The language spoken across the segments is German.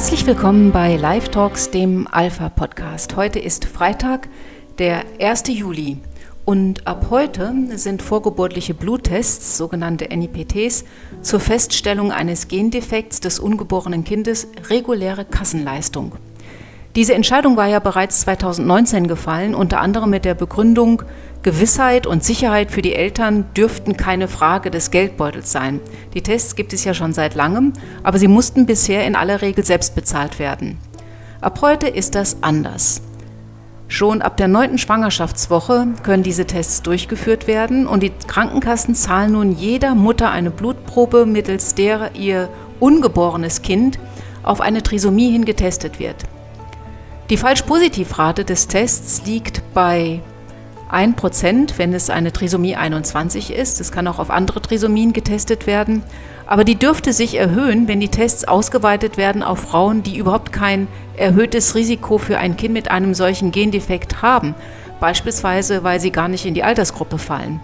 Herzlich willkommen bei Live Talks, dem Alpha Podcast. Heute ist Freitag, der 1. Juli. Und ab heute sind vorgeburtliche Bluttests, sogenannte NIPTs, zur Feststellung eines Gendefekts des ungeborenen Kindes reguläre Kassenleistung. Diese Entscheidung war ja bereits 2019 gefallen, unter anderem mit der Begründung, Gewissheit und Sicherheit für die Eltern dürften keine Frage des Geldbeutels sein. Die Tests gibt es ja schon seit langem, aber sie mussten bisher in aller Regel selbst bezahlt werden. Ab heute ist das anders. Schon ab der neunten Schwangerschaftswoche können diese Tests durchgeführt werden und die Krankenkassen zahlen nun jeder Mutter eine Blutprobe, mittels der ihr ungeborenes Kind auf eine Trisomie hin getestet wird. Die Falsch-Positiv-Rate des Tests liegt bei 1%, wenn es eine Trisomie 21 ist. Es kann auch auf andere Trisomien getestet werden. Aber die dürfte sich erhöhen, wenn die Tests ausgeweitet werden auf Frauen, die überhaupt kein erhöhtes Risiko für ein Kind mit einem solchen Gendefekt haben. Beispielsweise, weil sie gar nicht in die Altersgruppe fallen.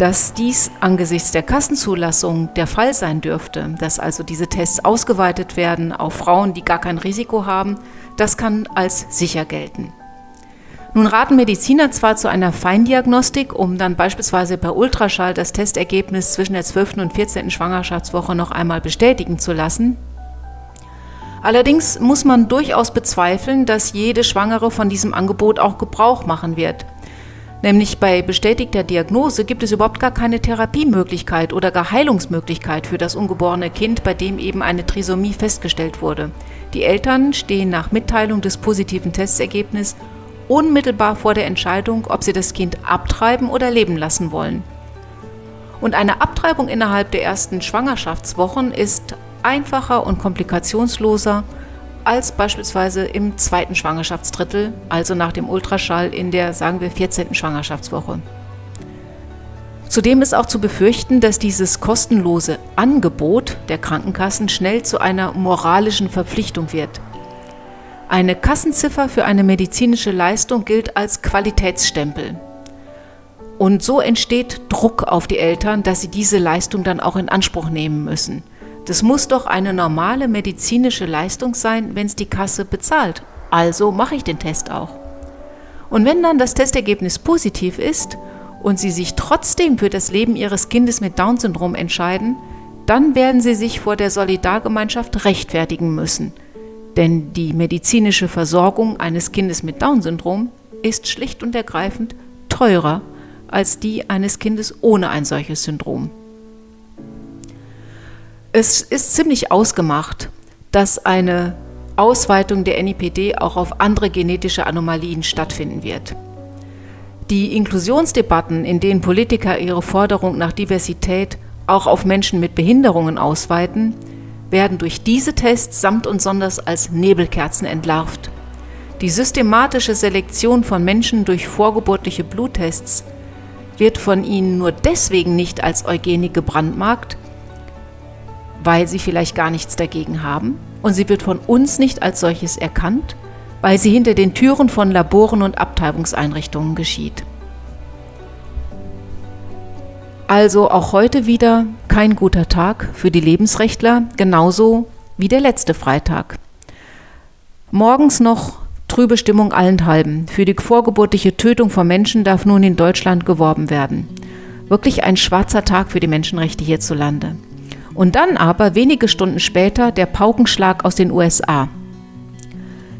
Dass dies angesichts der Kassenzulassung der Fall sein dürfte, dass also diese Tests ausgeweitet werden auf Frauen, die gar kein Risiko haben, das kann als sicher gelten. Nun raten Mediziner zwar zu einer Feindiagnostik, um dann beispielsweise per Ultraschall das Testergebnis zwischen der 12. und 14. Schwangerschaftswoche noch einmal bestätigen zu lassen. Allerdings muss man durchaus bezweifeln, dass jede Schwangere von diesem Angebot auch Gebrauch machen wird. Nämlich bei bestätigter Diagnose gibt es überhaupt gar keine Therapiemöglichkeit oder gar Heilungsmöglichkeit für das ungeborene Kind, bei dem eben eine Trisomie festgestellt wurde. Die Eltern stehen nach Mitteilung des positiven Testergebnisses unmittelbar vor der Entscheidung, ob sie das Kind abtreiben oder leben lassen wollen. Und eine Abtreibung innerhalb der ersten Schwangerschaftswochen ist einfacher und komplikationsloser als beispielsweise im zweiten Schwangerschaftsdrittel, also nach dem Ultraschall in der, sagen wir, 14. Schwangerschaftswoche. Zudem ist auch zu befürchten, dass dieses kostenlose Angebot der Krankenkassen schnell zu einer moralischen Verpflichtung wird. Eine Kassenziffer für eine medizinische Leistung gilt als Qualitätsstempel. Und so entsteht Druck auf die Eltern, dass sie diese Leistung dann auch in Anspruch nehmen müssen. Das muss doch eine normale medizinische Leistung sein, wenn es die Kasse bezahlt. Also mache ich den Test auch. Und wenn dann das Testergebnis positiv ist und Sie sich trotzdem für das Leben Ihres Kindes mit Down-Syndrom entscheiden, dann werden Sie sich vor der Solidargemeinschaft rechtfertigen müssen – denn die medizinische Versorgung eines Kindes mit Down-Syndrom ist schlicht und ergreifend teurer als die eines Kindes ohne ein solches Syndrom. Es ist ziemlich ausgemacht, dass eine Ausweitung der NIPD auch auf andere genetische Anomalien stattfinden wird. Die Inklusionsdebatten, in denen Politiker ihre Forderung nach Diversität auch auf Menschen mit Behinderungen ausweiten, werden durch diese Tests samt und sonders als Nebelkerzen entlarvt. Die systematische Selektion von Menschen durch vorgeburtliche Bluttests wird von ihnen nur deswegen nicht als Eugenik gebrandmarkt, weil sie vielleicht gar nichts dagegen haben, und sie wird von uns nicht als solches erkannt, weil sie hinter den Türen von Laboren und Abtreibungseinrichtungen geschieht. Also auch heute wieder kein guter Tag für die Lebensrechtler, genauso wie der letzte Freitag. Morgens noch trübe Stimmung allenthalben. Für die vorgeburtliche Tötung von Menschen darf nun in Deutschland geworben werden. Wirklich ein schwarzer Tag für die Menschenrechte hierzulande. Und dann aber wenige Stunden später der Paukenschlag aus den USA.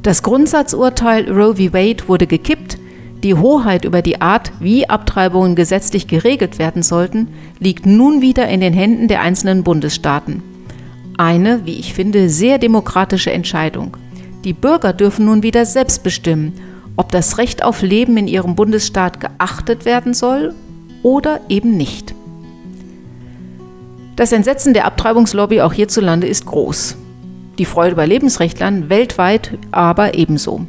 Das Grundsatzurteil Roe v. Wade wurde gekippt die Hoheit über die Art, wie Abtreibungen gesetzlich geregelt werden sollten, liegt nun wieder in den Händen der einzelnen Bundesstaaten. Eine, wie ich finde, sehr demokratische Entscheidung. Die Bürger dürfen nun wieder selbst bestimmen, ob das Recht auf Leben in ihrem Bundesstaat geachtet werden soll oder eben nicht. Das Entsetzen der Abtreibungslobby auch hierzulande ist groß. Die Freude bei Lebensrechtlern weltweit aber ebenso.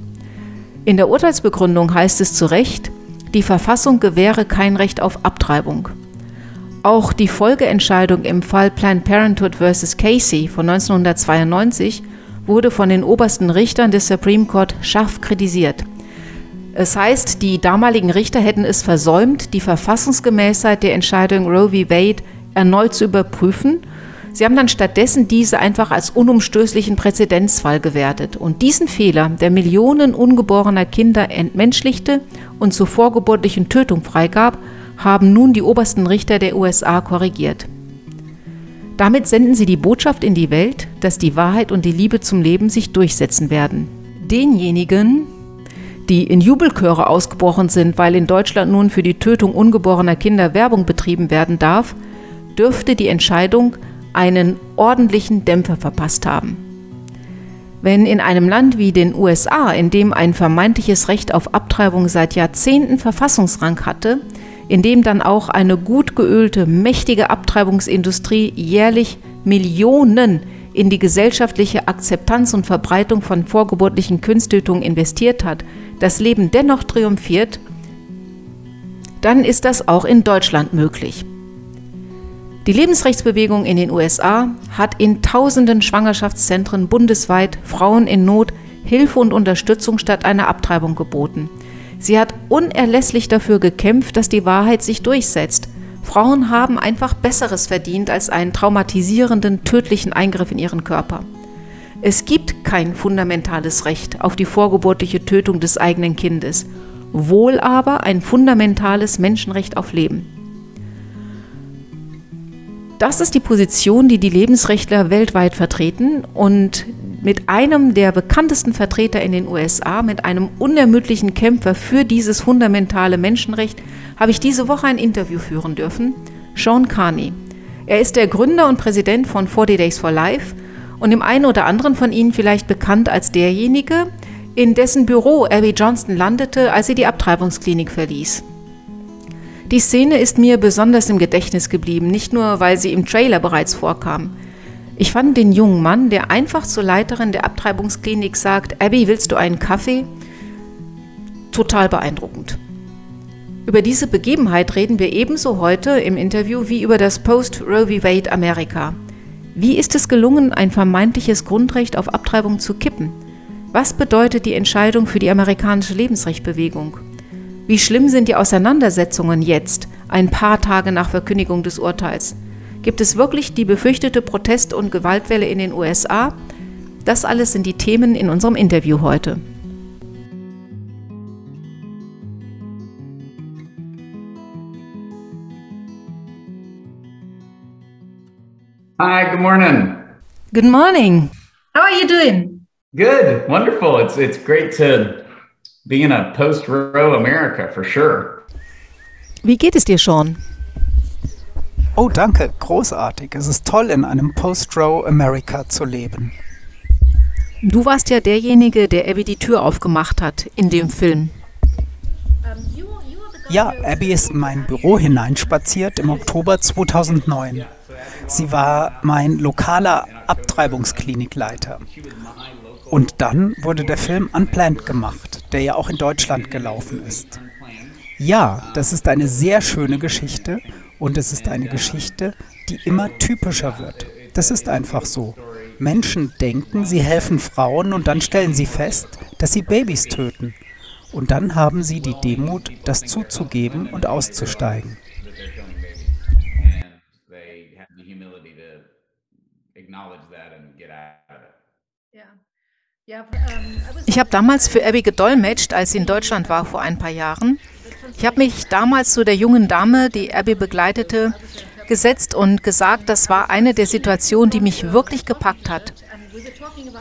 In der Urteilsbegründung heißt es zu Recht, die Verfassung gewähre kein Recht auf Abtreibung. Auch die Folgeentscheidung im Fall Planned Parenthood vs. Casey von 1992 wurde von den obersten Richtern des Supreme Court scharf kritisiert. Es heißt, die damaligen Richter hätten es versäumt, die Verfassungsgemäßheit der Entscheidung Roe v. Wade erneut zu überprüfen. Sie haben dann stattdessen diese einfach als unumstößlichen Präzedenzfall gewertet und diesen Fehler, der Millionen ungeborener Kinder entmenschlichte und zur vorgeburtlichen Tötung freigab, haben nun die obersten Richter der USA korrigiert. Damit senden sie die Botschaft in die Welt, dass die Wahrheit und die Liebe zum Leben sich durchsetzen werden. Denjenigen, die in Jubelchöre ausgebrochen sind, weil in Deutschland nun für die Tötung ungeborener Kinder Werbung betrieben werden darf, dürfte die Entscheidung einen ordentlichen Dämpfer verpasst haben. Wenn in einem Land wie den USA, in dem ein vermeintliches Recht auf Abtreibung seit Jahrzehnten Verfassungsrang hatte, in dem dann auch eine gut geölte, mächtige Abtreibungsindustrie jährlich Millionen in die gesellschaftliche Akzeptanz und Verbreitung von vorgeburtlichen Künsttötungen investiert hat, das Leben dennoch triumphiert, dann ist das auch in Deutschland möglich. Die Lebensrechtsbewegung in den USA hat in tausenden Schwangerschaftszentren bundesweit Frauen in Not Hilfe und Unterstützung statt einer Abtreibung geboten. Sie hat unerlässlich dafür gekämpft, dass die Wahrheit sich durchsetzt. Frauen haben einfach Besseres verdient als einen traumatisierenden, tödlichen Eingriff in ihren Körper. Es gibt kein fundamentales Recht auf die vorgeburtliche Tötung des eigenen Kindes, wohl aber ein fundamentales Menschenrecht auf Leben. Das ist die Position, die die Lebensrechtler weltweit vertreten und mit einem der bekanntesten Vertreter in den USA, mit einem unermüdlichen Kämpfer für dieses fundamentale Menschenrecht, habe ich diese Woche ein Interview führen dürfen, Sean Carney. Er ist der Gründer und Präsident von 40 Days for Life und dem einen oder anderen von Ihnen vielleicht bekannt als derjenige, in dessen Büro Abby Johnston landete, als sie die Abtreibungsklinik verließ. Die Szene ist mir besonders im Gedächtnis geblieben, nicht nur, weil sie im Trailer bereits vorkam. Ich fand den jungen Mann, der einfach zur Leiterin der Abtreibungsklinik sagt, Abby, willst du einen Kaffee? Total beeindruckend. Über diese Begebenheit reden wir ebenso heute im Interview wie über das Post-Roe v. Wade Amerika. Wie ist es gelungen, ein vermeintliches Grundrecht auf Abtreibung zu kippen? Was bedeutet die Entscheidung für die amerikanische Lebensrechtbewegung? Wie schlimm sind die Auseinandersetzungen jetzt, ein paar Tage nach Verkündigung des Urteils? Gibt es wirklich die befürchtete Protest- und Gewaltwelle in den USA? Das alles sind die Themen in unserem Interview heute. Hi, good morning. Good morning. How are you doing? Good, wonderful. It's it's great to being a post Roe America for sure. Wie geht es dir schon? Oh, danke, großartig. Es ist toll, in einem Post-Row America zu leben. Du warst ja derjenige, der Abby die Tür aufgemacht hat in dem Film. Ja, Abby ist in mein Büro hineinspaziert im Oktober 2009. Sie war mein lokaler Abtreibungsklinikleiter. Und dann wurde der Film Unplanned gemacht, der ja auch in Deutschland gelaufen ist. Ja, das ist eine sehr schöne Geschichte und es ist eine Geschichte, die immer typischer wird. Das ist einfach so. Menschen denken, sie helfen Frauen und dann stellen sie fest, dass sie Babys töten. Und dann haben sie die Demut, das zuzugeben und auszusteigen. Ich habe damals für Abby gedolmetscht, als sie in Deutschland war vor ein paar Jahren. Ich habe mich damals zu der jungen Dame, die Abby begleitete, gesetzt und gesagt, das war eine der Situationen, die mich wirklich gepackt hat.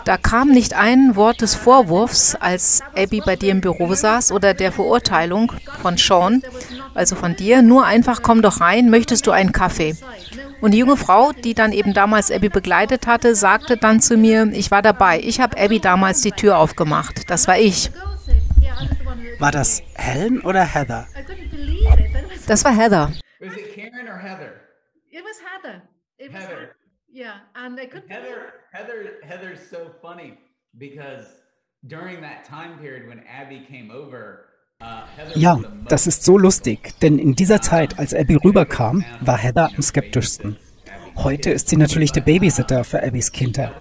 Da kam nicht ein Wort des Vorwurfs, als Abby bei dir im Büro saß oder der Verurteilung von Sean, also von dir, nur einfach komm doch rein, möchtest du einen Kaffee? Und die junge Frau, die dann eben damals Abby begleitet hatte, sagte dann zu mir, ich war dabei, ich habe Abby damals die Tür aufgemacht. Das war ich. War das Helen oder Heather? Das war Heather. Was it Karen or Heather? It was Heather. It was Heather. Yeah, and I couldn't Heather, Heather, Heather's so funny because during that time period when Abby came over, uh, Heather Ja, das ist so lustig, denn in dieser Zeit, als Abby rüberkam, war Heather am skeptischsten. Heute ist sie natürlich der Babysitter für Abbys Kinder.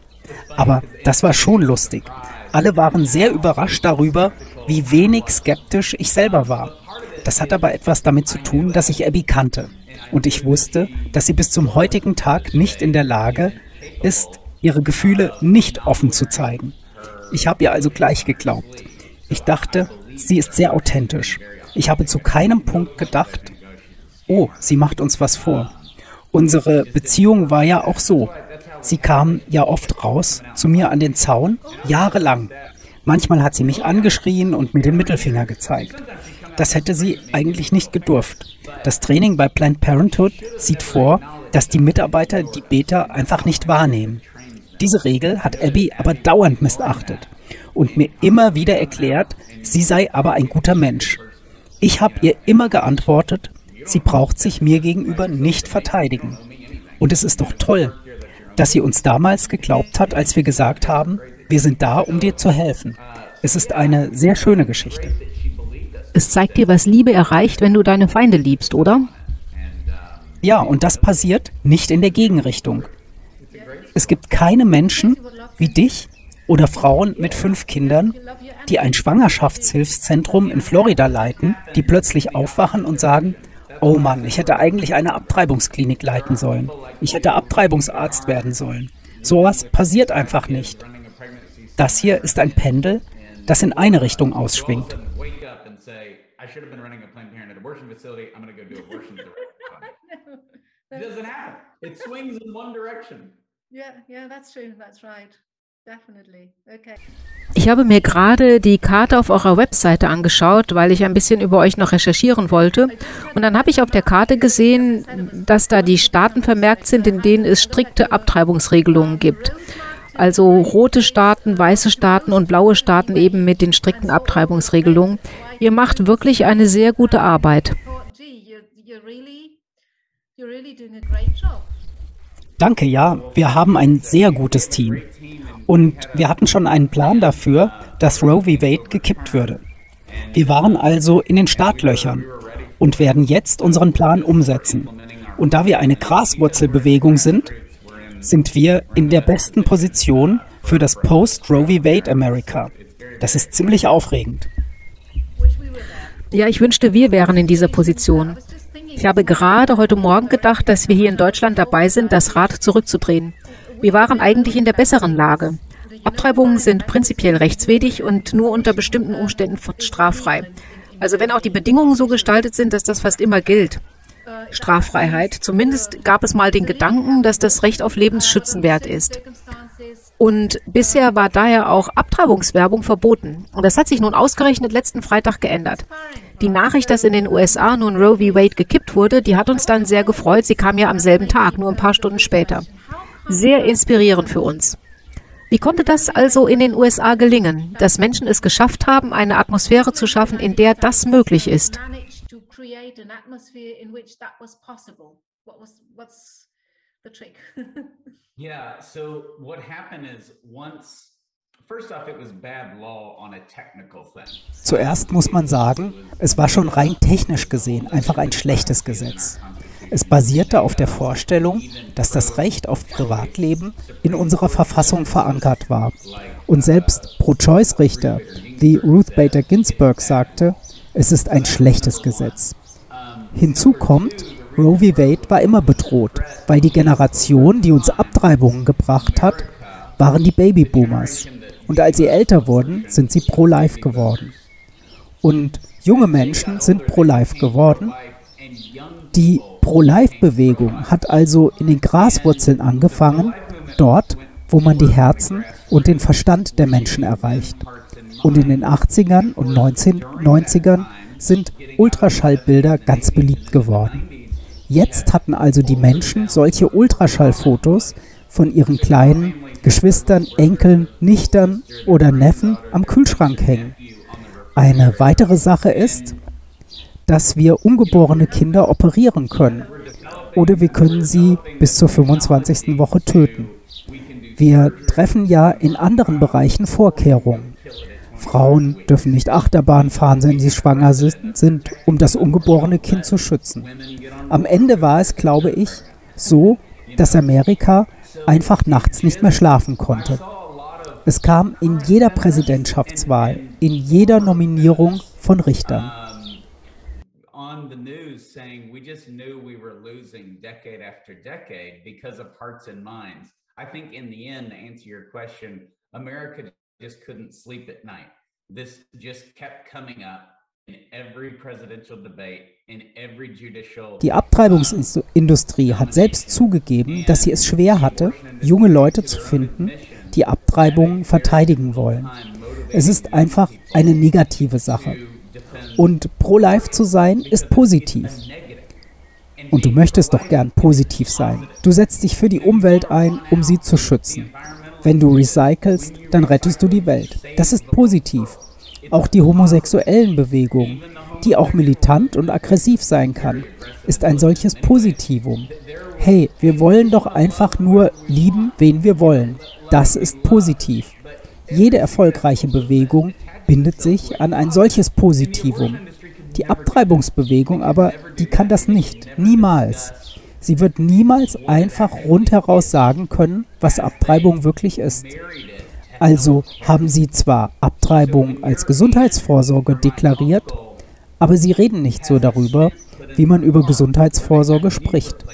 Aber das war schon lustig. Alle waren sehr überrascht darüber, wie wenig skeptisch ich selber war. Das hat aber etwas damit zu tun, dass ich Abby kannte. Und ich wusste, dass sie bis zum heutigen Tag nicht in der Lage ist, ihre Gefühle nicht offen zu zeigen. Ich habe ihr also gleich geglaubt. Ich dachte, sie ist sehr authentisch. Ich habe zu keinem Punkt gedacht, oh, sie macht uns was vor. Unsere Beziehung war ja auch so. Sie kam ja oft raus zu mir an den Zaun, jahrelang. Manchmal hat sie mich angeschrien und mir den Mittelfinger gezeigt. Das hätte sie eigentlich nicht gedurft. Das Training bei Planned Parenthood sieht vor, dass die Mitarbeiter die Beta einfach nicht wahrnehmen. Diese Regel hat Abby aber dauernd missachtet und mir immer wieder erklärt, sie sei aber ein guter Mensch. Ich habe ihr immer geantwortet, sie braucht sich mir gegenüber nicht verteidigen. Und es ist doch toll, dass sie uns damals geglaubt hat, als wir gesagt haben, wir sind da, um dir zu helfen. Es ist eine sehr schöne Geschichte. Es zeigt dir, was Liebe erreicht, wenn du deine Feinde liebst, oder? Ja, und das passiert nicht in der Gegenrichtung. Es gibt keine Menschen wie dich oder Frauen mit fünf Kindern, die ein Schwangerschaftshilfszentrum in Florida leiten, die plötzlich aufwachen und sagen, oh Mann, ich hätte eigentlich eine Abtreibungsklinik leiten sollen. Ich hätte Abtreibungsarzt werden sollen. Sowas passiert einfach nicht. Das hier ist ein Pendel, das in eine Richtung ausschwingt. It doesn't happen. It swings in one direction. Yeah, yeah, that's true. That's right. Ich habe mir gerade die Karte auf eurer Webseite angeschaut, weil ich ein bisschen über euch noch recherchieren wollte. Und dann habe ich auf der Karte gesehen, dass da die Staaten vermerkt sind, in denen es strikte Abtreibungsregelungen gibt. Also rote Staaten, weiße Staaten und blaue Staaten eben mit den strikten Abtreibungsregelungen. Ihr macht wirklich eine sehr gute Arbeit. Danke, ja, wir haben ein sehr gutes Team. Und wir hatten schon einen Plan dafür, dass Roe v. Wade gekippt würde. Wir waren also in den Startlöchern und werden jetzt unseren Plan umsetzen. Und da wir eine Graswurzelbewegung sind, sind wir in der besten Position für das Post-Roe v. Wade America. Das ist ziemlich aufregend. Ja, ich wünschte, wir wären in dieser Position. Ich habe gerade heute Morgen gedacht, dass wir hier in Deutschland dabei sind, das Rad zurückzudrehen. Wir waren eigentlich in der besseren Lage. Abtreibungen sind prinzipiell rechtswidrig und nur unter bestimmten Umständen straffrei. Also wenn auch die Bedingungen so gestaltet sind, dass das fast immer gilt. Straffreiheit. Zumindest gab es mal den Gedanken, dass das Recht auf Leben schützenwert ist. Und bisher war daher auch Abtreibungswerbung verboten. Und das hat sich nun ausgerechnet letzten Freitag geändert. Die Nachricht, dass in den USA nun Roe v. Wade gekippt wurde, die hat uns dann sehr gefreut. Sie kam ja am selben Tag, nur ein paar Stunden später. Sehr inspirierend für uns. Wie konnte das also in den USA gelingen, dass Menschen es geschafft haben, eine Atmosphäre zu schaffen, in der das möglich ist? yeah, so what happened is once Zuerst muss man sagen, es war schon rein technisch gesehen einfach ein schlechtes Gesetz. Es basierte auf der Vorstellung, dass das Recht auf Privatleben in unserer Verfassung verankert war. Und selbst Pro-Choice-Richter wie Ruth Bader Ginsburg sagte, es ist ein schlechtes Gesetz. Hinzu kommt, Roe v. Wade war immer bedroht, weil die Generation, die uns Abtreibungen gebracht hat, waren die Babyboomers. Und als sie älter wurden, sind sie pro-life geworden. Und junge Menschen sind pro-life geworden. Die Pro-Life-Bewegung hat also in den Graswurzeln angefangen, dort, wo man die Herzen und den Verstand der Menschen erreicht. Und in den 80ern und 1990ern sind Ultraschallbilder ganz beliebt geworden. Jetzt hatten also die Menschen solche Ultraschallfotos von ihren kleinen Geschwistern, Enkeln, Nichtern oder Neffen am Kühlschrank hängen. Eine weitere Sache ist, dass wir ungeborene Kinder operieren können oder wir können sie bis zur 25. Woche töten. Wir treffen ja in anderen Bereichen Vorkehrungen. Frauen dürfen nicht Achterbahn fahren, wenn sie schwanger sind, um das ungeborene Kind zu schützen. Am Ende war es, glaube ich, so, dass Amerika einfach nachts nicht mehr schlafen konnte. Es kam in jeder Präsidentschaftswahl, in jeder Nominierung von Richtern. I think in the end, to answer your question, America just couldn't sleep at night. This just kept coming up in every presidential debate, in every judicial. Die Abtreibungsindustrie hat selbst zugegeben, dass sie es schwer hatte, junge Leute zu finden, die Abtreibungen verteidigen wollen. Es ist einfach eine negative Sache. Und pro-life zu sein ist positiv. Und du möchtest doch gern positiv sein. Du setzt dich für die Umwelt ein, um sie zu schützen. Wenn du recycelst, dann rettest du die Welt. Das ist positiv. Auch die homosexuellen Bewegung, die auch militant und aggressiv sein kann, ist ein solches Positivum. Hey, wir wollen doch einfach nur lieben, wen wir wollen. Das ist positiv. Jede erfolgreiche Bewegung bindet sich an ein solches Positivum. Die Abtreibungsbewegung aber, die kann das nicht, niemals. Sie wird niemals einfach rundheraus sagen können, was Abtreibung wirklich ist. Also haben sie zwar Abtreibung als Gesundheitsvorsorge deklariert, aber sie reden nicht so darüber, wie man über Gesundheitsvorsorge spricht.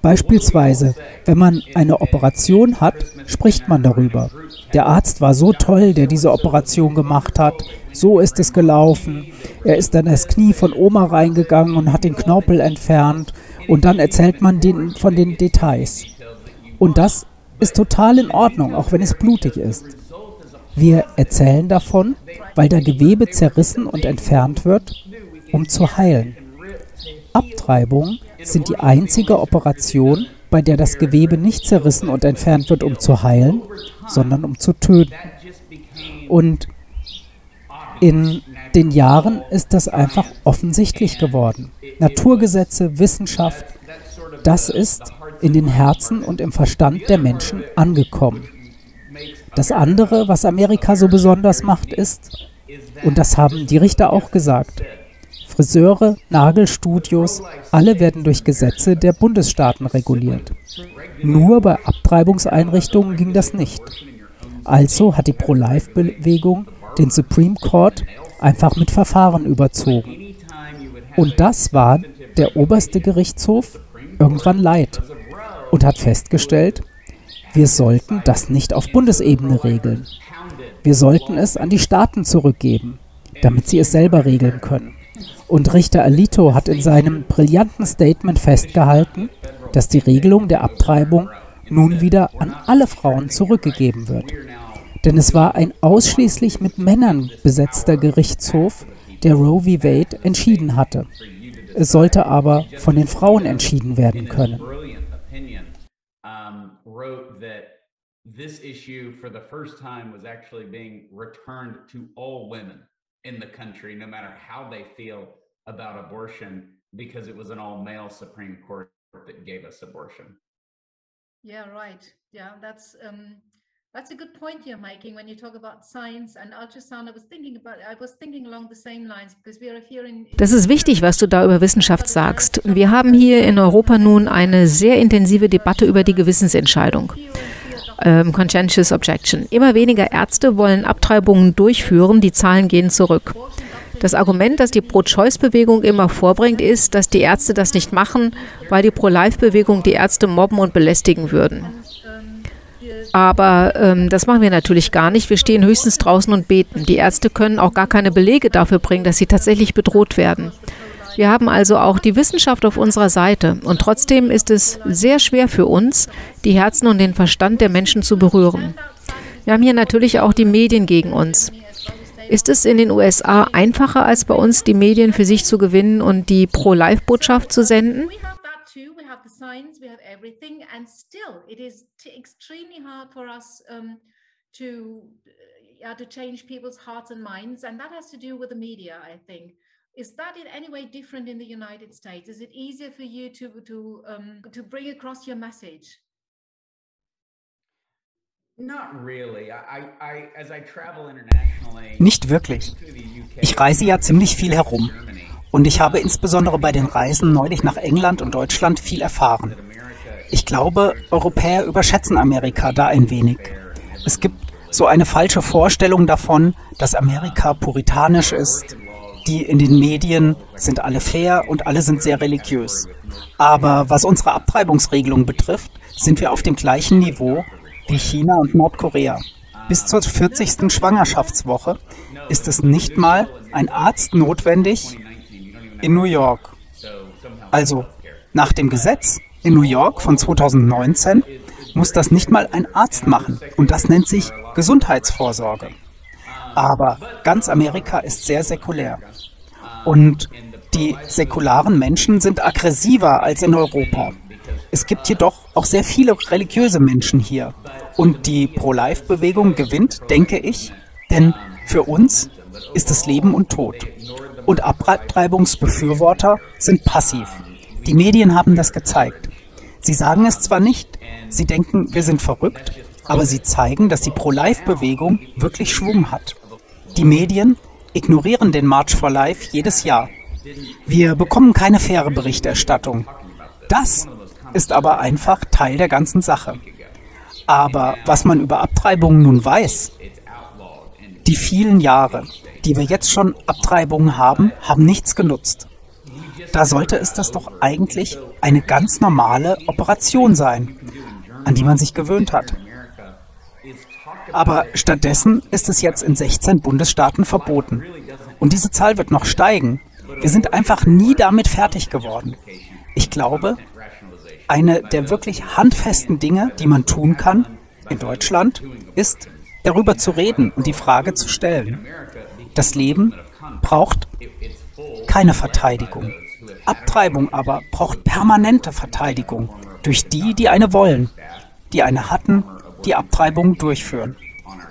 Beispielsweise, wenn man eine Operation hat, spricht man darüber. Der Arzt war so toll, der diese Operation gemacht hat. So ist es gelaufen. Er ist dann das Knie von Oma reingegangen und hat den Knorpel entfernt. Und dann erzählt man den, von den Details. Und das ist total in Ordnung, auch wenn es blutig ist. Wir erzählen davon, weil da Gewebe zerrissen und entfernt wird, um zu heilen. Abtreibungen sind die einzige Operation, bei der das Gewebe nicht zerrissen und entfernt wird, um zu heilen, sondern um zu töten. Und in den Jahren ist das einfach offensichtlich geworden. Naturgesetze, Wissenschaft, das ist in den Herzen und im Verstand der Menschen angekommen. Das andere, was Amerika so besonders macht, ist, und das haben die Richter auch gesagt, Friseure, Nagelstudios, alle werden durch Gesetze der Bundesstaaten reguliert. Nur bei Abtreibungseinrichtungen ging das nicht. Also hat die Pro-Life-Bewegung den Supreme Court einfach mit Verfahren überzogen. Und das war der oberste Gerichtshof irgendwann leid und hat festgestellt, wir sollten das nicht auf Bundesebene regeln. Wir sollten es an die Staaten zurückgeben, damit sie es selber regeln können. Und Richter Alito hat in seinem brillanten Statement festgehalten, dass die Regelung der Abtreibung nun wieder an alle Frauen zurückgegeben wird. Denn es war ein ausschließlich mit Männern besetzter Gerichtshof, der Roe v. Wade entschieden hatte. Es sollte aber von den Frauen entschieden werden können. This issue for the first time was actually being returned to all women. in the country, no matter how they feel about abortion, because it was an all male Supreme Court that gave us abortion. Yeah, right. Yeah, that's um, that's a good point you're making when you talk about science and ultrasound. I was thinking about I was thinking along the same lines because we are here in Das ist wichtig, was du da über Wissenschaft sagst. Wir haben hier in Europa nun eine sehr intensive Debatte über die Gewissensentscheidung ähm, Conscientious Objection. Immer weniger Ärzte wollen Abtreibungen durchführen, die Zahlen gehen zurück. Das Argument, das die Pro-Choice-Bewegung immer vorbringt, ist, dass die Ärzte das nicht machen, weil die Pro-Life-Bewegung die Ärzte mobben und belästigen würden. Aber ähm, das machen wir natürlich gar nicht. Wir stehen höchstens draußen und beten. Die Ärzte können auch gar keine Belege dafür bringen, dass sie tatsächlich bedroht werden. Wir haben also auch die Wissenschaft auf unserer Seite und trotzdem ist es sehr schwer für uns, die Herzen und den Verstand der Menschen zu berühren. Wir haben hier natürlich auch die Medien gegen uns. Ist es in den USA einfacher als bei uns, die Medien für sich zu gewinnen und die Pro-Life-Botschaft zu senden? To to change people's hearts and minds, and that has to do with the media, I think. Is that in any way different in the United States? Is it easier for you to to um, to bring across your message? Nicht wirklich. Ich reise ja ziemlich viel herum. Und ich habe insbesondere bei den Reisen neulich nach England und Deutschland viel erfahren. Ich glaube, Europäer überschätzen Amerika da ein wenig. Es gibt so eine falsche Vorstellung davon, dass Amerika puritanisch ist, die in den Medien sind alle fair und alle sind sehr religiös. Aber was unsere Abtreibungsregelung betrifft, sind wir auf dem gleichen Niveau wie China und Nordkorea. Bis zur 40. Schwangerschaftswoche ist es nicht mal ein Arzt notwendig in New York. Also nach dem Gesetz in New York von 2019 muss das nicht mal ein Arzt machen. Und das nennt sich Gesundheitsvorsorge. Aber ganz Amerika ist sehr säkulär. Und die säkularen Menschen sind aggressiver als in Europa. Es gibt jedoch auch sehr viele religiöse Menschen hier. Und die Pro-Life-Bewegung gewinnt, denke ich, denn für uns ist es Leben und Tod. Und Abtreibungsbefürworter sind passiv. Die Medien haben das gezeigt. Sie sagen es zwar nicht, sie denken, wir sind verrückt, aber sie zeigen, dass die Pro-Life-Bewegung wirklich Schwung hat. Die Medien ignorieren den March for Life jedes Jahr. Wir bekommen keine faire Berichterstattung. Das ist aber einfach Teil der ganzen Sache. Aber was man über Abtreibungen nun weiß, die vielen Jahre, die wir jetzt schon Abtreibungen haben, haben nichts genutzt. Da sollte es das doch eigentlich eine ganz normale Operation sein, an die man sich gewöhnt hat. Aber stattdessen ist es jetzt in 16 Bundesstaaten verboten. Und diese Zahl wird noch steigen. Wir sind einfach nie damit fertig geworden. Ich glaube, eine der wirklich handfesten Dinge, die man tun kann in Deutschland, ist darüber zu reden und die Frage zu stellen. Das Leben braucht keine Verteidigung. Abtreibung aber braucht permanente Verteidigung durch die, die eine wollen, die eine hatten, die Abtreibung durchführen.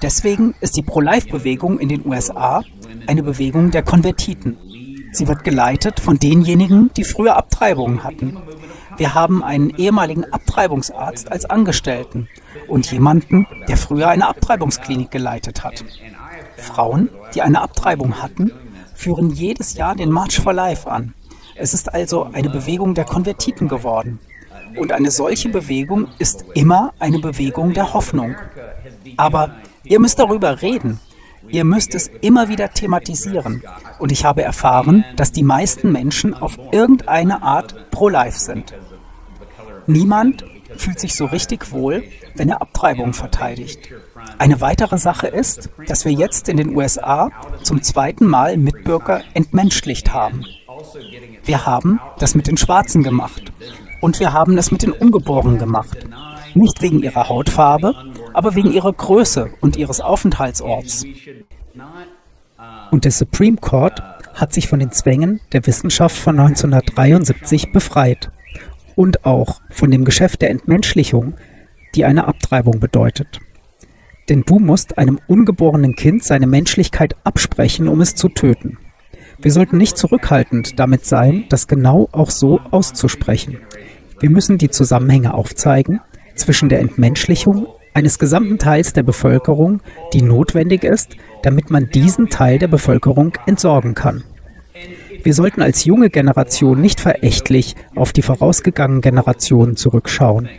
Deswegen ist die Pro-Life-Bewegung in den USA eine Bewegung der Konvertiten. Sie wird geleitet von denjenigen, die früher Abtreibungen hatten. Wir haben einen ehemaligen Abtreibungsarzt als Angestellten und jemanden, der früher eine Abtreibungsklinik geleitet hat. Frauen, die eine Abtreibung hatten, führen jedes Jahr den March for Life an. Es ist also eine Bewegung der Konvertiten geworden. Und eine solche Bewegung ist immer eine Bewegung der Hoffnung. Aber ihr müsst darüber reden. Ihr müsst es immer wieder thematisieren. Und ich habe erfahren, dass die meisten Menschen auf irgendeine Art pro-life sind. Niemand fühlt sich so richtig wohl, wenn er Abtreibung verteidigt. Eine weitere Sache ist, dass wir jetzt in den USA zum zweiten Mal Mitbürger entmenschlicht haben. Wir haben das mit den Schwarzen gemacht und wir haben es mit den Ungeborenen gemacht. Nicht wegen ihrer Hautfarbe, aber wegen ihrer Größe und ihres Aufenthaltsorts. Und der Supreme Court hat sich von den Zwängen der Wissenschaft von 1973 befreit und auch von dem Geschäft der Entmenschlichung, die eine Abtreibung bedeutet. Denn du musst einem ungeborenen Kind seine Menschlichkeit absprechen, um es zu töten. Wir sollten nicht zurückhaltend damit sein, das genau auch so auszusprechen. Wir müssen die Zusammenhänge aufzeigen zwischen der Entmenschlichung eines gesamten Teils der Bevölkerung, die notwendig ist, damit man diesen Teil der Bevölkerung entsorgen kann. Wir sollten als junge Generation nicht verächtlich auf die vorausgegangenen Generationen zurückschauen.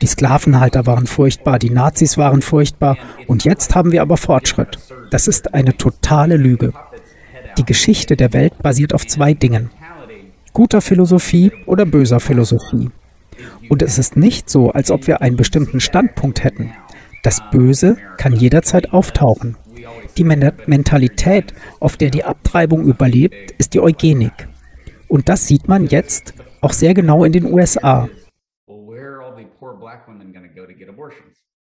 Die Sklavenhalter waren furchtbar, die Nazis waren furchtbar und jetzt haben wir aber Fortschritt. Das ist eine totale Lüge. Die Geschichte der Welt basiert auf zwei Dingen. Guter Philosophie oder böser Philosophie. Und es ist nicht so, als ob wir einen bestimmten Standpunkt hätten. Das Böse kann jederzeit auftauchen. Die Mentalität, auf der die Abtreibung überlebt, ist die Eugenik. Und das sieht man jetzt auch sehr genau in den USA.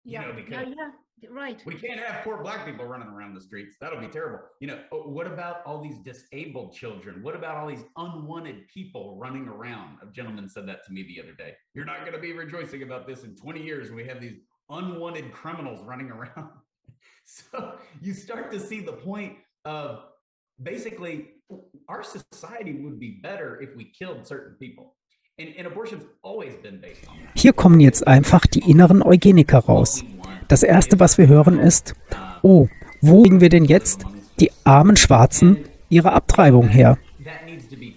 Yeah, yeah, yeah. right. We can't have poor black people running around the streets. That'll be terrible. You know, uh, what about all these disabled children? What about all these unwanted people running around? A gentleman said that to me the other day. You're not going to be rejoicing about this in 20 years. We have these unwanted criminals running around. So you start to see the point of basically our society would be better if we killed certain people. Hier kommen jetzt einfach die inneren Eugeniker raus. Das Erste, was wir hören, ist, oh, wo kriegen wir denn jetzt die armen Schwarzen ihre Abtreibung her?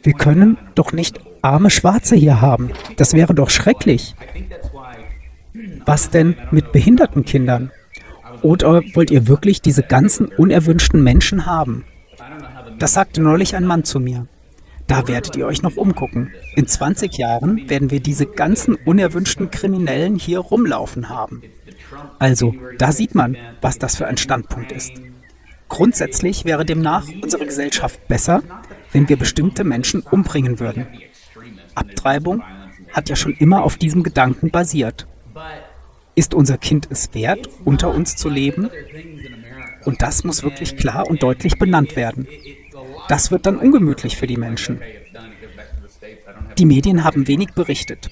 Wir können doch nicht arme Schwarze hier haben. Das wäre doch schrecklich. Was denn mit behinderten Kindern? Oder wollt ihr wirklich diese ganzen unerwünschten Menschen haben? Das sagte neulich ein Mann zu mir. Da werdet ihr euch noch umgucken. In 20 Jahren werden wir diese ganzen unerwünschten Kriminellen hier rumlaufen haben. Also, da sieht man, was das für ein Standpunkt ist. Grundsätzlich wäre demnach unsere Gesellschaft besser, wenn wir bestimmte Menschen umbringen würden. Abtreibung hat ja schon immer auf diesem Gedanken basiert. Ist unser Kind es wert, unter uns zu leben? Und das muss wirklich klar und deutlich benannt werden. Das wird dann ungemütlich für die Menschen. Die Medien haben wenig berichtet.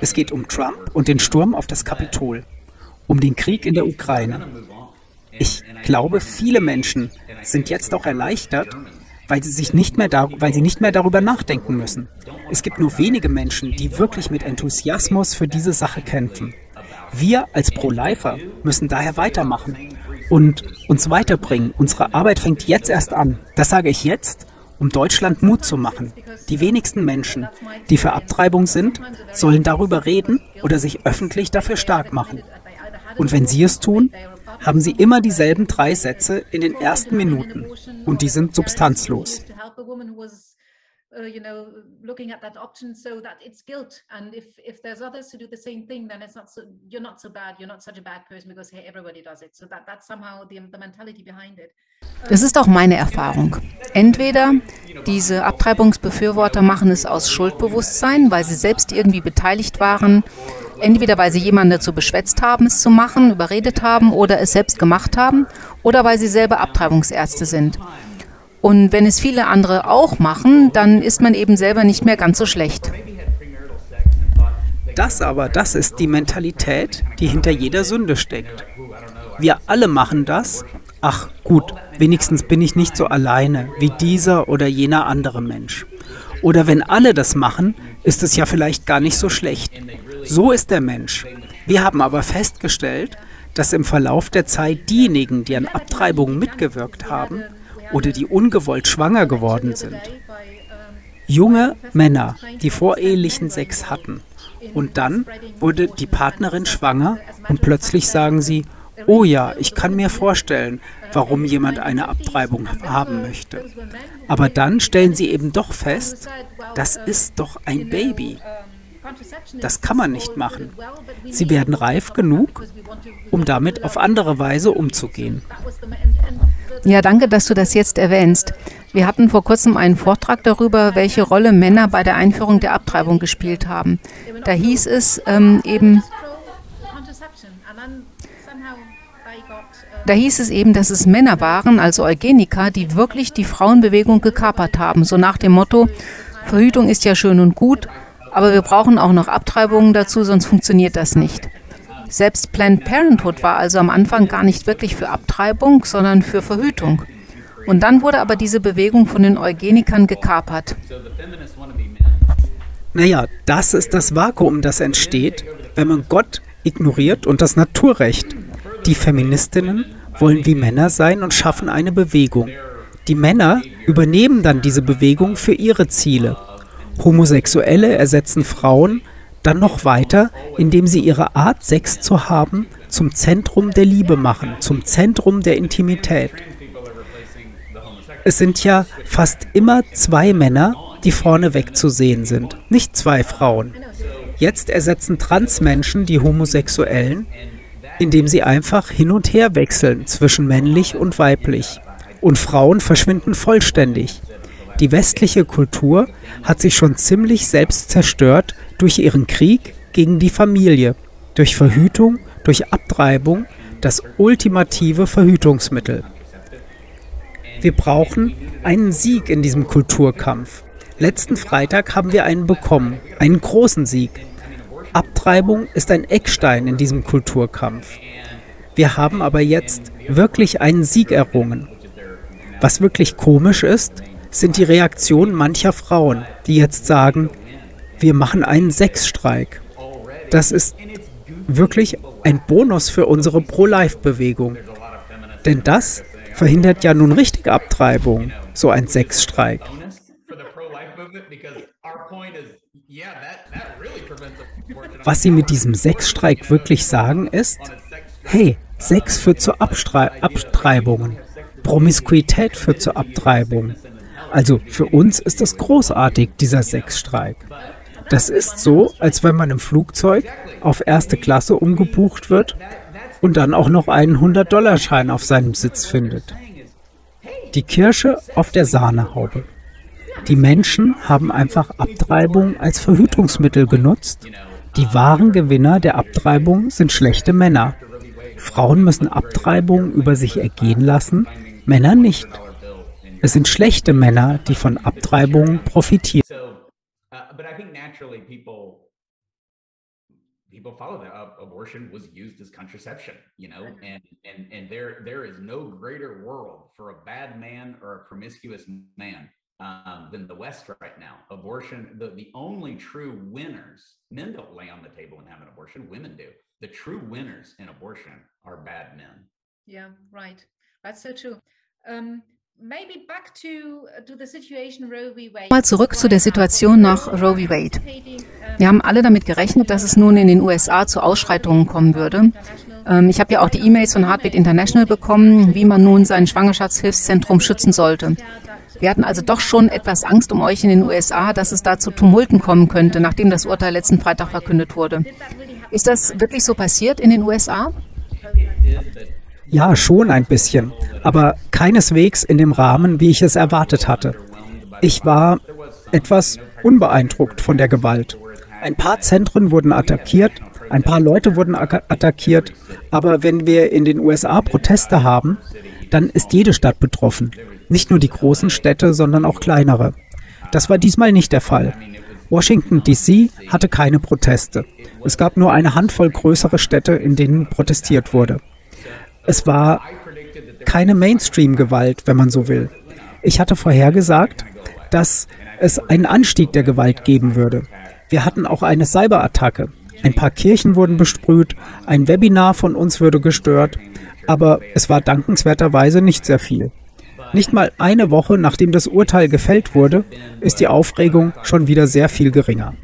Es geht um Trump und den Sturm auf das Kapitol, um den Krieg in der Ukraine. Ich glaube, viele Menschen sind jetzt auch erleichtert, weil sie sich nicht mehr weil sie nicht mehr darüber nachdenken müssen. Es gibt nur wenige Menschen, die wirklich mit Enthusiasmus für diese Sache kämpfen. Wir als Pro-Lifer müssen daher weitermachen und uns weiterbringen. Unsere Arbeit fängt jetzt erst an. Das sage ich jetzt, um Deutschland Mut zu machen. Die wenigsten Menschen, die für Abtreibung sind, sollen darüber reden oder sich öffentlich dafür stark machen. Und wenn sie es tun, haben sie immer dieselben drei Sätze in den ersten Minuten und die sind substanzlos. Uh, you know, looking at that option so that it's guilt. And if, if there's others who do the same thing, then it's not so, you're not so bad, you're not such a bad person because, hey, everybody does it. So that, that's somehow the, the mentality behind it. Das ist auch meine Erfahrung. Entweder diese Abtreibungsbefürworter machen es aus Schuldbewusstsein, weil sie selbst irgendwie beteiligt waren, entweder weil sie jemanden dazu beschwätzt haben, es zu machen, überredet haben oder es selbst gemacht haben, oder weil sie selber Abtreibungsärzte sind. Und wenn es viele andere auch machen, dann ist man eben selber nicht mehr ganz so schlecht. Das aber, das ist die Mentalität, die hinter jeder Sünde steckt. Wir alle machen das. Ach gut, wenigstens bin ich nicht so alleine wie dieser oder jener andere Mensch. Oder wenn alle das machen, ist es ja vielleicht gar nicht so schlecht. So ist der Mensch. Wir haben aber festgestellt, dass im Verlauf der Zeit diejenigen, die an Abtreibungen mitgewirkt haben, oder die ungewollt schwanger geworden sind. Junge Männer, die vorehelichen Sex hatten. Und dann wurde die Partnerin schwanger und plötzlich sagen sie, oh ja, ich kann mir vorstellen, warum jemand eine Abtreibung haben möchte. Aber dann stellen sie eben doch fest, das ist doch ein Baby. Das kann man nicht machen. Sie werden reif genug, um damit auf andere Weise umzugehen. Ja, danke, dass du das jetzt erwähnst. Wir hatten vor kurzem einen Vortrag darüber, welche Rolle Männer bei der Einführung der Abtreibung gespielt haben. Da hieß es ähm, eben, da hieß es eben, dass es Männer waren, also Eugeniker, die wirklich die Frauenbewegung gekapert haben. So nach dem Motto, Verhütung ist ja schön und gut, aber wir brauchen auch noch Abtreibungen dazu, sonst funktioniert das nicht. Selbst Planned Parenthood war also am Anfang gar nicht wirklich für Abtreibung, sondern für Verhütung. Und dann wurde aber diese Bewegung von den Eugenikern gekapert. Naja, das ist das Vakuum, das entsteht, wenn man Gott ignoriert und das Naturrecht. Die Feministinnen wollen wie Männer sein und schaffen eine Bewegung. Die Männer übernehmen dann diese Bewegung für ihre Ziele. Homosexuelle ersetzen Frauen dann noch weiter, indem sie ihre Art, Sex zu haben, zum Zentrum der Liebe machen, zum Zentrum der Intimität. Es sind ja fast immer zwei Männer, die vorneweg zu sehen sind, nicht zwei Frauen. Jetzt ersetzen Transmenschen die Homosexuellen, indem sie einfach hin und her wechseln zwischen männlich und weiblich. Und Frauen verschwinden vollständig. Die westliche Kultur hat sich schon ziemlich selbst zerstört durch ihren Krieg gegen die Familie, durch Verhütung, durch Abtreibung, das ultimative Verhütungsmittel. Wir brauchen einen Sieg in diesem Kulturkampf. Letzten Freitag haben wir einen bekommen, einen großen Sieg. Abtreibung ist ein Eckstein in diesem Kulturkampf. Wir haben aber jetzt wirklich einen Sieg errungen. Was wirklich komisch ist, sind die Reaktionen mancher Frauen, die jetzt sagen, wir machen einen Sexstreik. Das ist wirklich ein Bonus für unsere Pro-Life-Bewegung. Denn das verhindert ja nun richtige Abtreibung, so ein Sexstreik. Was sie mit diesem Sexstreik wirklich sagen ist, hey, Sex führt zu Abstre Abtreibungen. Promiskuität führt zur Abtreibung. Also für uns ist es großartig, dieser Sexstreik. Das ist so, als wenn man im Flugzeug auf erste Klasse umgebucht wird und dann auch noch einen 100-Dollar-Schein auf seinem Sitz findet. Die Kirsche auf der Sahnehaube. Die Menschen haben einfach Abtreibung als Verhütungsmittel genutzt. Die wahren Gewinner der Abtreibung sind schlechte Männer. Frauen müssen Abtreibung über sich ergehen lassen, Männer nicht. Es sind schlechte Männer, die von Abtreibung profitieren. So uh, but I think naturally people follow that. Uh, abortion was used as contraception you know and and and there there is no greater world for a bad man or a promiscuous man um, than the west right now. Abortion the, the only true winners men don't lay on the table and have an abortion women do. The true winners in abortion are bad men. Yeah right. That's so true. Um, Mal zurück zu der Situation nach Roe v. Wade. Wir haben alle damit gerechnet, dass es nun in den USA zu Ausschreitungen kommen würde. Ähm, ich habe ja auch die E-Mails von Heartbeat International bekommen, wie man nun sein Schwangerschaftshilfszentrum schützen sollte. Wir hatten also doch schon etwas Angst um euch in den USA, dass es da zu Tumulten kommen könnte, nachdem das Urteil letzten Freitag verkündet wurde. Ist das wirklich so passiert in den USA? Ja, schon ein bisschen, aber keineswegs in dem Rahmen, wie ich es erwartet hatte. Ich war etwas unbeeindruckt von der Gewalt. Ein paar Zentren wurden attackiert, ein paar Leute wurden attackiert, aber wenn wir in den USA Proteste haben, dann ist jede Stadt betroffen. Nicht nur die großen Städte, sondern auch kleinere. Das war diesmal nicht der Fall. Washington, DC hatte keine Proteste. Es gab nur eine Handvoll größere Städte, in denen protestiert wurde. Es war keine Mainstream-Gewalt, wenn man so will. Ich hatte vorhergesagt, dass es einen Anstieg der Gewalt geben würde. Wir hatten auch eine Cyberattacke. Ein paar Kirchen wurden besprüht, ein Webinar von uns würde gestört, aber es war dankenswerterweise nicht sehr viel. Nicht mal eine Woche nachdem das Urteil gefällt wurde, ist die Aufregung schon wieder sehr viel geringer.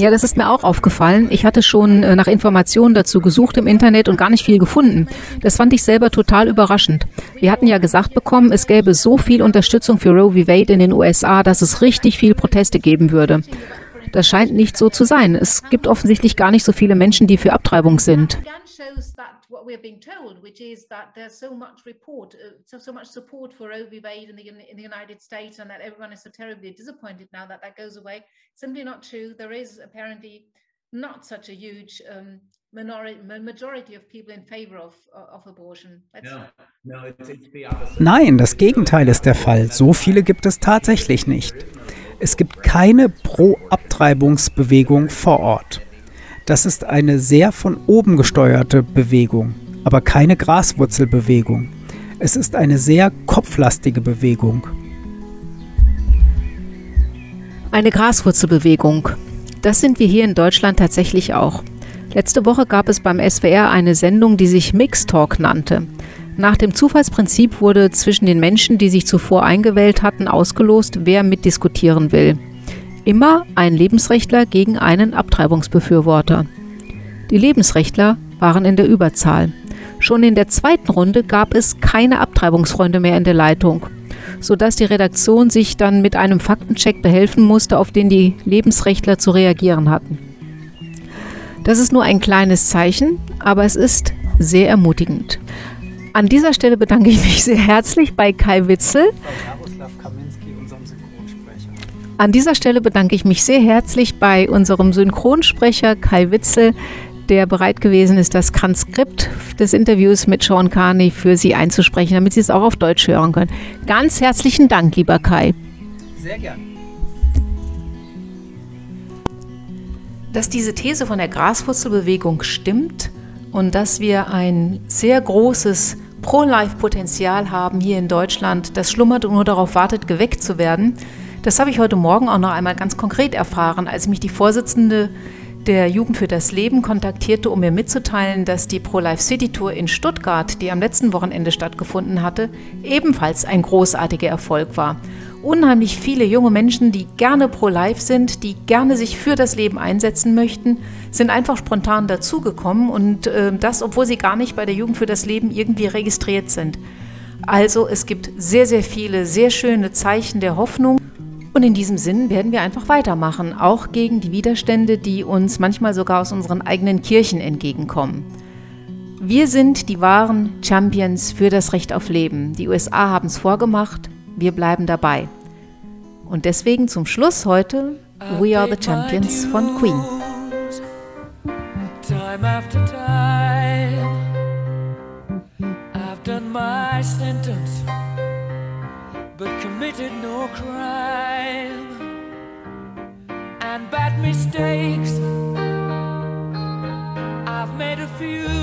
Ja, das ist mir auch aufgefallen. Ich hatte schon äh, nach Informationen dazu gesucht im Internet und gar nicht viel gefunden. Das fand ich selber total überraschend. Wir hatten ja gesagt bekommen, es gäbe so viel Unterstützung für Roe v. Wade in den USA, dass es richtig viel Proteste geben würde. Das scheint nicht so zu sein. Es gibt offensichtlich gar nicht so viele Menschen, die für Abtreibung sind what we're being told, which is that there's so much report, uh, so, so much support for Roe v. Wade in the, in the United States, and that everyone is so terribly disappointed now that that goes away. Simply not true. There is apparently not such a huge um, minority, majority of people in favor of, uh, of abortion. No, no, it's, it's the opposite. Nein, das Gegenteil ist der Fall. So viele gibt es tatsächlich nicht. Es gibt keine Pro-Abtreibungsbewegung vor Ort. Das ist eine sehr von oben gesteuerte Bewegung, aber keine Graswurzelbewegung. Es ist eine sehr kopflastige Bewegung. Eine Graswurzelbewegung. Das sind wir hier in Deutschland tatsächlich auch. Letzte Woche gab es beim SWR eine Sendung, die sich Mix Talk nannte. Nach dem Zufallsprinzip wurde zwischen den Menschen, die sich zuvor eingewählt hatten, ausgelost, wer mitdiskutieren will. Immer ein Lebensrechtler gegen einen Abtreibungsbefürworter. Die Lebensrechtler waren in der Überzahl. Schon in der zweiten Runde gab es keine Abtreibungsfreunde mehr in der Leitung, sodass die Redaktion sich dann mit einem Faktencheck behelfen musste, auf den die Lebensrechtler zu reagieren hatten. Das ist nur ein kleines Zeichen, aber es ist sehr ermutigend. An dieser Stelle bedanke ich mich sehr herzlich bei Kai Witzel, an dieser Stelle bedanke ich mich sehr herzlich bei unserem Synchronsprecher Kai Witzel, der bereit gewesen ist, das Transkript des Interviews mit Sean Carney für Sie einzusprechen, damit Sie es auch auf Deutsch hören können. Ganz herzlichen Dank, lieber Kai. Sehr gern. Dass diese These von der Graswurzelbewegung stimmt und dass wir ein sehr großes Pro-Life-Potenzial haben hier in Deutschland, das schlummert und nur darauf wartet, geweckt zu werden, das habe ich heute Morgen auch noch einmal ganz konkret erfahren, als mich die Vorsitzende der Jugend für das Leben kontaktierte, um mir mitzuteilen, dass die Pro-Life City Tour in Stuttgart, die am letzten Wochenende stattgefunden hatte, ebenfalls ein großartiger Erfolg war. unheimlich viele junge Menschen, die gerne pro-life sind, die gerne sich für das Leben einsetzen möchten, sind einfach spontan dazugekommen und äh, das, obwohl sie gar nicht bei der Jugend für das Leben irgendwie registriert sind. Also es gibt sehr, sehr viele sehr schöne Zeichen der Hoffnung. Und in diesem Sinn werden wir einfach weitermachen, auch gegen die Widerstände, die uns manchmal sogar aus unseren eigenen Kirchen entgegenkommen. Wir sind die wahren Champions für das Recht auf Leben. Die USA haben es vorgemacht, wir bleiben dabei. Und deswegen zum Schluss heute We Are the Champions von Queen. Time after time, I've done my sentence, but committed no crime. And bad mistakes, I've made a few.